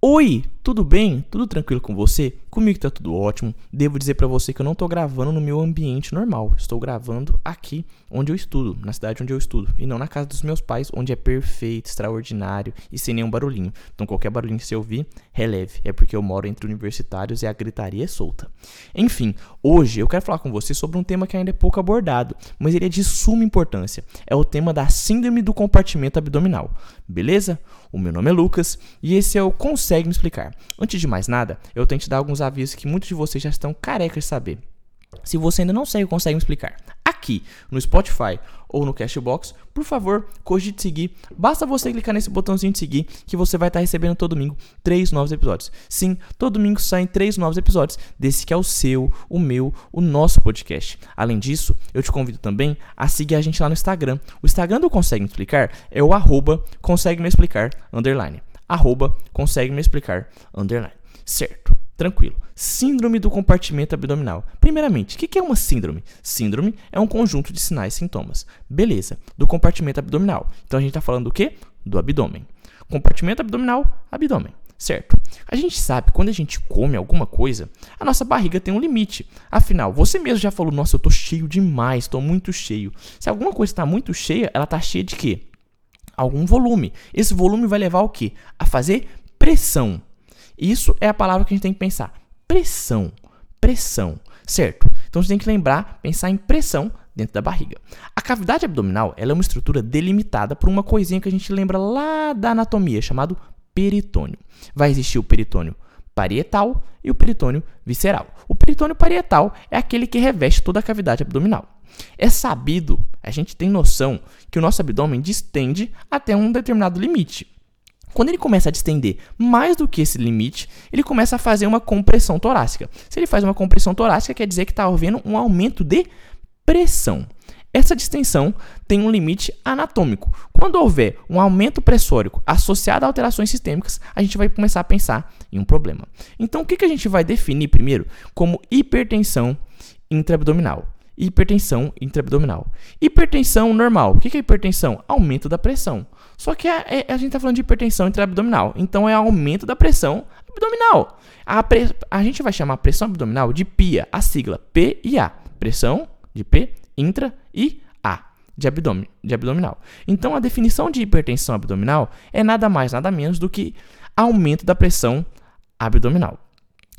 Oi, tudo bem? Tudo tranquilo com você? Comigo tá tudo ótimo. Devo dizer para você que eu não tô gravando no meu ambiente normal. Estou gravando aqui onde eu estudo, na cidade onde eu estudo, e não na casa dos meus pais, onde é perfeito, extraordinário e sem nenhum barulhinho. Então qualquer barulhinho que você ouvir, releve. É porque eu moro entre universitários e a gritaria é solta. Enfim, hoje eu quero falar com você sobre um tema que ainda é pouco abordado, mas ele é de suma importância. É o tema da síndrome do compartimento abdominal. Beleza? O meu nome é Lucas e esse é o Consegue Me Explicar. Antes de mais nada, eu tenho que te dar alguns avisos que muitos de vocês já estão carecas de saber. Se você ainda não o Consegue Me Explicar, aqui no Spotify ou no Cashbox, por favor, cogite seguir. Basta você clicar nesse botãozinho de seguir que você vai estar recebendo todo domingo três novos episódios. Sim, todo domingo saem três novos episódios desse que é o seu, o meu, o nosso podcast. Além disso, eu te convido também a seguir a gente lá no Instagram. O Instagram do Consegue Me Explicar é o arroba consegue me explicar underline. Arroba consegue me explicar underline. Certo, tranquilo. Síndrome do compartimento abdominal. Primeiramente, o que é uma síndrome? Síndrome é um conjunto de sinais e sintomas. Beleza, do compartimento abdominal. Então a gente está falando do quê? Do abdômen. Compartimento abdominal, abdômen. Certo? A gente sabe quando a gente come alguma coisa, a nossa barriga tem um limite. Afinal, você mesmo já falou: Nossa, eu tô cheio demais, tô muito cheio. Se alguma coisa está muito cheia, ela tá cheia de quê? Algum volume. Esse volume vai levar o quê? A fazer pressão. Isso é a palavra que a gente tem que pensar pressão. Pressão, certo? Então você tem que lembrar, pensar em pressão dentro da barriga. A cavidade abdominal ela é uma estrutura delimitada por uma coisinha que a gente lembra lá da anatomia, chamado peritônio. Vai existir o peritônio parietal e o peritônio visceral. O peritônio parietal é aquele que reveste toda a cavidade abdominal. É sabido, a gente tem noção que o nosso abdômen distende até um determinado limite. Quando ele começa a distender mais do que esse limite, ele começa a fazer uma compressão torácica. Se ele faz uma compressão torácica, quer dizer que está havendo um aumento de pressão. Essa distensão tem um limite anatômico. Quando houver um aumento pressórico associado a alterações sistêmicas, a gente vai começar a pensar em um problema. Então, o que, que a gente vai definir primeiro como hipertensão intraabdominal? Hipertensão intraabdominal. Hipertensão normal. O que, é hipertensão? Aumento da pressão. Só que a, a gente está falando de hipertensão intraabdominal. Então é aumento da pressão abdominal. A, pre, a gente vai chamar a pressão abdominal de PIA, a sigla P e A. Pressão de P, intra e A de, abdômen, de abdominal. Então a definição de hipertensão abdominal é nada mais, nada menos do que aumento da pressão abdominal.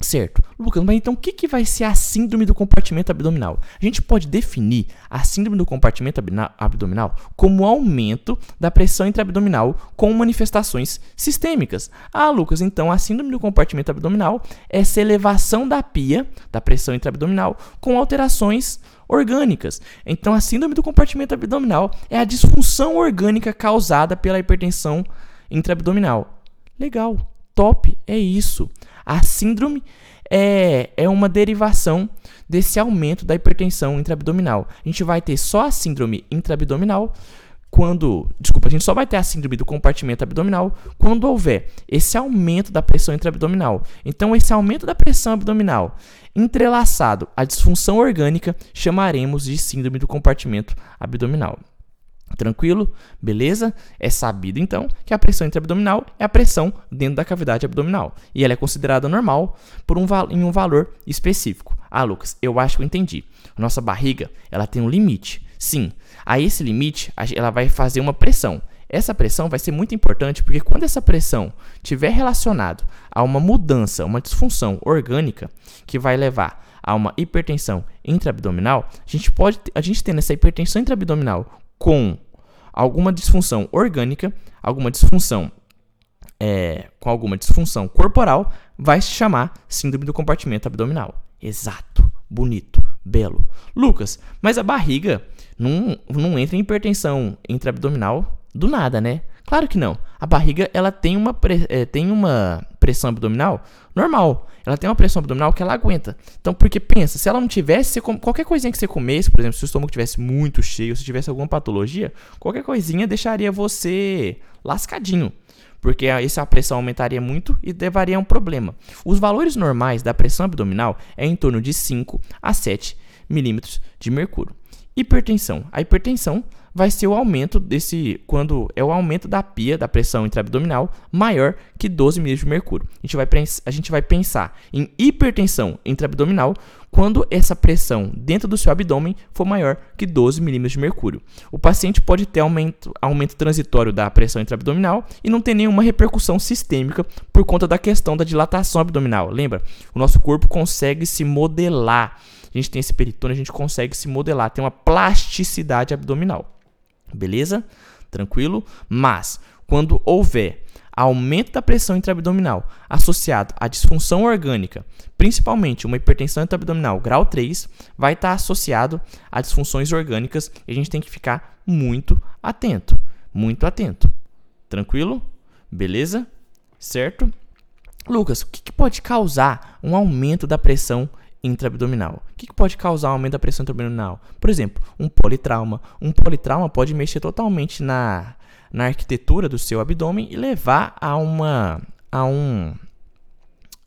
Certo. Lucas, mas então o que, que vai ser a síndrome do compartimento abdominal? A gente pode definir a síndrome do compartimento abdominal como aumento da pressão intraabdominal com manifestações sistêmicas. Ah, Lucas, então a síndrome do compartimento abdominal é essa elevação da pia, da pressão intraabdominal, com alterações orgânicas. Então a síndrome do compartimento abdominal é a disfunção orgânica causada pela hipertensão intraabdominal. Legal, top, é isso. A síndrome é, é uma derivação desse aumento da hipertensão intraabdominal. A gente vai ter só a síndrome intraabdominal quando, desculpa, a gente só vai ter a síndrome do compartimento abdominal quando houver esse aumento da pressão intraabdominal. Então, esse aumento da pressão abdominal entrelaçado à disfunção orgânica chamaremos de síndrome do compartimento abdominal. Tranquilo? Beleza? É sabido então que a pressão intraabdominal é a pressão dentro da cavidade abdominal e ela é considerada normal por um em um valor específico. Ah, Lucas, eu acho que eu entendi. Nossa barriga, ela tem um limite. Sim. A esse limite, ela vai fazer uma pressão. Essa pressão vai ser muito importante porque quando essa pressão tiver relacionado a uma mudança, uma disfunção orgânica que vai levar a uma hipertensão intraabdominal, a gente pode a gente tendo essa hipertensão intraabdominal com alguma disfunção orgânica, alguma disfunção é, com alguma disfunção corporal, vai se chamar síndrome do compartimento abdominal. Exato, bonito, belo. Lucas, mas a barriga não, não entra em hipertensão intraabdominal do nada, né? Claro que não. A barriga ela tem uma, é, tem uma pressão abdominal normal. Ela tem uma pressão abdominal que ela aguenta. Então, porque pensa, se ela não tivesse, qualquer coisinha que você comesse, por exemplo, se o estômago tivesse muito cheio, se tivesse alguma patologia, qualquer coisinha deixaria você lascadinho. Porque essa pressão aumentaria muito e levaria a um problema. Os valores normais da pressão abdominal é em torno de 5 a 7 milímetros de mercúrio. Hipertensão. A hipertensão vai ser o aumento desse. Quando é o aumento da pia, da pressão intraabdominal, maior que 12 milímetros de mercúrio. A gente, vai, a gente vai pensar em hipertensão intraabdominal quando essa pressão dentro do seu abdômen for maior que 12 milímetros de mercúrio. O paciente pode ter aumento, aumento transitório da pressão intraabdominal e não ter nenhuma repercussão sistêmica por conta da questão da dilatação abdominal. Lembra? O nosso corpo consegue se modelar. A gente tem esse peritônio, a gente consegue se modelar, tem uma plasticidade abdominal. Beleza? Tranquilo? Mas, quando houver aumento da pressão intraabdominal associado à disfunção orgânica, principalmente uma hipertensão intraabdominal grau 3, vai estar associado a disfunções orgânicas e a gente tem que ficar muito atento. Muito atento. Tranquilo? Beleza? Certo? Lucas, o que, que pode causar um aumento da pressão intraabdominal. O que, pode causar um aumento da pressão intraabdominal? Por exemplo, um politrauma. Um politrauma pode mexer totalmente na, na arquitetura do seu abdômen e levar a uma a um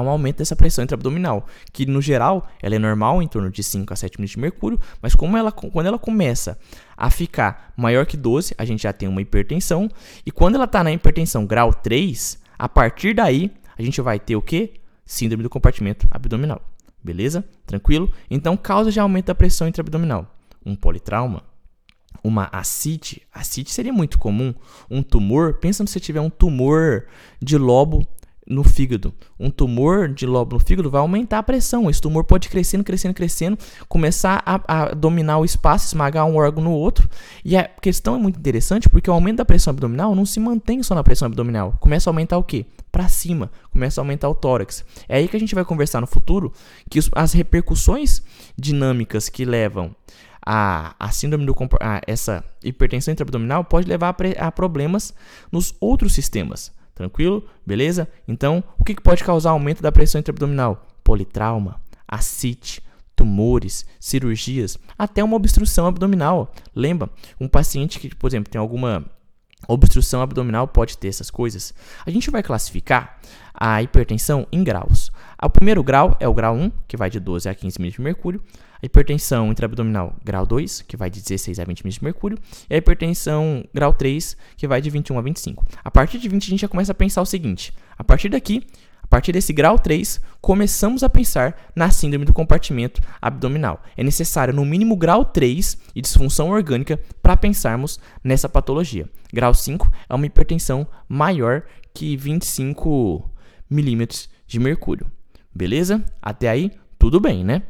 um aumento dessa pressão intraabdominal, que no geral ela é normal em torno de 5 a 7 milímetros de mercúrio, mas como ela, quando ela começa a ficar maior que 12, a gente já tem uma hipertensão, e quando ela está na hipertensão grau 3, a partir daí a gente vai ter o que? Síndrome do compartimento abdominal. Beleza? Tranquilo? Então, causa de aumento da pressão intraabdominal. Um politrauma, uma ascite. Ascite seria muito comum. Um tumor, pensa se você tiver um tumor de lobo no fígado. Um tumor de lobo no fígado vai aumentar a pressão. Esse tumor pode crescendo, crescendo, crescendo, começar a, a, dominar o espaço, esmagar um órgão no outro. E a questão é muito interessante porque o aumento da pressão abdominal não se mantém só na pressão abdominal. Começa a aumentar o quê? Para cima, começa a aumentar o tórax. É aí que a gente vai conversar no futuro que as repercussões dinâmicas que levam a, a síndrome do a, essa hipertensão intraabdominal pode levar a, a problemas nos outros sistemas Tranquilo? Beleza? Então, o que, que pode causar aumento da pressão intraabdominal? Politrauma, ascite, tumores, cirurgias, até uma obstrução abdominal. Lembra? Um paciente que, por exemplo, tem alguma obstrução abdominal pode ter essas coisas. A gente vai classificar a hipertensão em graus. O primeiro grau é o grau 1, que vai de 12 a 15 milímetros de mercúrio a hipertensão intraabdominal grau 2, que vai de 16 a 20 milímetros de mercúrio, e a hipertensão grau 3, que vai de 21 a 25. A partir de 20 a gente já começa a pensar o seguinte: a partir daqui, partir desse grau 3, começamos a pensar na síndrome do compartimento abdominal. É necessário no mínimo grau 3 e disfunção orgânica para pensarmos nessa patologia. Grau 5 é uma hipertensão maior que 25 milímetros de mercúrio. Beleza? Até aí, tudo bem, né?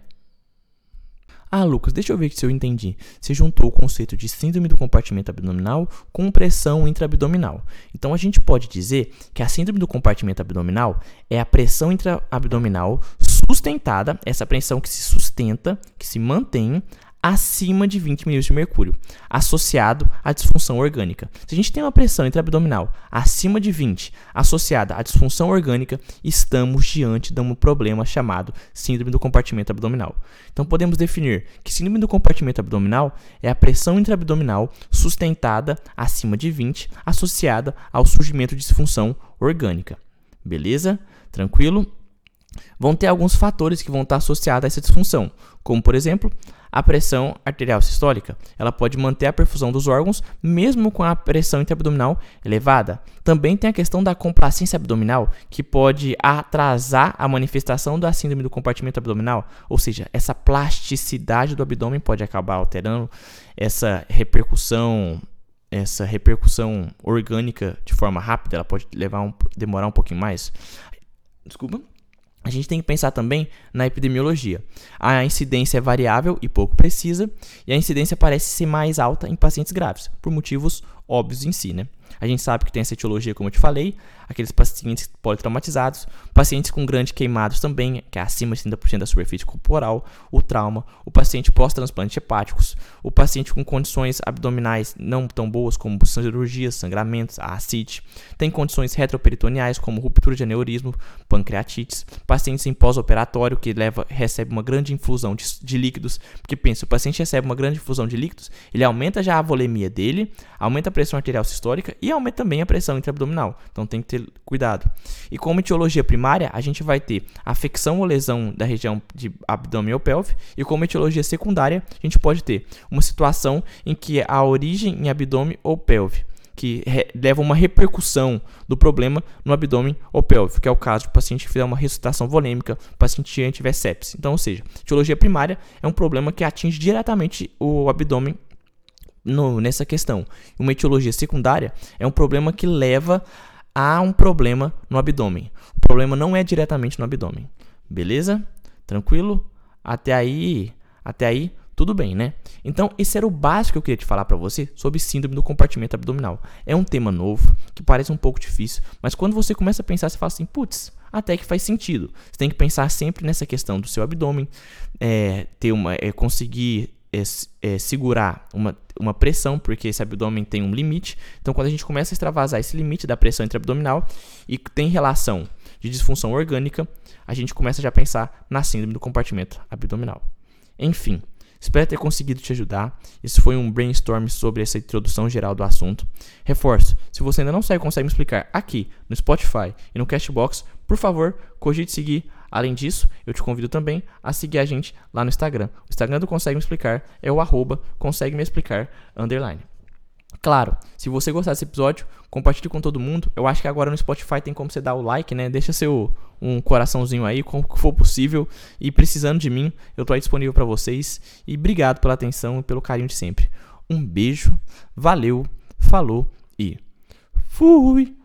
Ah, Lucas, deixa eu ver se eu entendi. Você juntou o conceito de síndrome do compartimento abdominal com pressão intraabdominal. Então a gente pode dizer que a síndrome do compartimento abdominal é a pressão intraabdominal sustentada, essa pressão que se sustenta, que se mantém acima de 20 milímetros de mercúrio, associado à disfunção orgânica. Se a gente tem uma pressão intraabdominal acima de 20, associada à disfunção orgânica, estamos diante de um problema chamado síndrome do compartimento abdominal. Então podemos definir que síndrome do compartimento abdominal é a pressão intraabdominal sustentada acima de 20, associada ao surgimento de disfunção orgânica. Beleza? Tranquilo? Vão ter alguns fatores que vão estar associados a essa disfunção, como por exemplo, a pressão arterial sistólica. Ela pode manter a perfusão dos órgãos mesmo com a pressão intraabdominal elevada. Também tem a questão da complacência abdominal, que pode atrasar a manifestação da síndrome do compartimento abdominal, ou seja, essa plasticidade do abdômen pode acabar alterando essa repercussão essa repercussão orgânica de forma rápida, ela pode levar um, demorar um pouquinho mais. Desculpa a gente tem que pensar também na epidemiologia. A incidência é variável e pouco precisa, e a incidência parece ser mais alta em pacientes graves, por motivos óbvios em si, né? A gente sabe que tem essa etiologia, como eu te falei, aqueles pacientes politraumatizados, pacientes com grandes queimados também, que é acima de 30% da superfície corporal, o trauma, o paciente pós-transplante hepáticos, o paciente com condições abdominais não tão boas como cirurgias, sangramentos, a ascite, tem condições retroperitoneais como ruptura de aneurismo, pancreatites, pacientes em pós-operatório que leva, recebe uma grande infusão de, de líquidos, porque pensa, o paciente recebe uma grande infusão de líquidos, ele aumenta já a volemia dele, aumenta a pressão arterial sistólica e aumenta também a pressão intraabdominal. Então tem que ter cuidado. E como etiologia primária, a gente vai ter afecção ou lesão da região de abdômen ou pelve. E como etiologia secundária, a gente pode ter uma situação em que a origem em abdômen ou pelve que leva uma repercussão do problema no abdômen ou pelve, que é o caso do paciente que fizer uma ressuscitação volêmica, paciente tiver sepsis. Então, ou seja, etiologia primária é um problema que atinge diretamente o abdômen no, nessa questão. Uma etiologia secundária é um problema que leva a um problema no abdômen. O problema não é diretamente no abdômen. Beleza? Tranquilo? Até aí, até aí tudo bem, né? Então, esse era o básico que eu queria te falar para você sobre síndrome do compartimento abdominal. É um tema novo, que parece um pouco difícil, mas quando você começa a pensar, você fala assim, putz, até que faz sentido. Você tem que pensar sempre nessa questão do seu abdômen, é, ter uma, é, conseguir é, é, segurar uma, uma pressão, porque esse abdômen tem um limite. Então, quando a gente começa a extravasar esse limite da pressão intraabdominal e tem relação de disfunção orgânica, a gente começa já a pensar na síndrome do compartimento abdominal. Enfim, Espero ter conseguido te ajudar. Esse foi um brainstorm sobre essa introdução geral do assunto. Reforço: se você ainda não sabe consegue me explicar aqui no Spotify e no Cashbox, por favor, cogite seguir. Além disso, eu te convido também a seguir a gente lá no Instagram. O Instagram do Consegue Me Explicar é o arroba consegue me explicar underline. Claro, se você gostar desse episódio, compartilhe com todo mundo. Eu acho que agora no Spotify tem como você dar o like, né? Deixa seu um coraçãozinho aí, como for possível. E precisando de mim, eu tô aí disponível para vocês. E obrigado pela atenção e pelo carinho de sempre. Um beijo, valeu, falou e fui!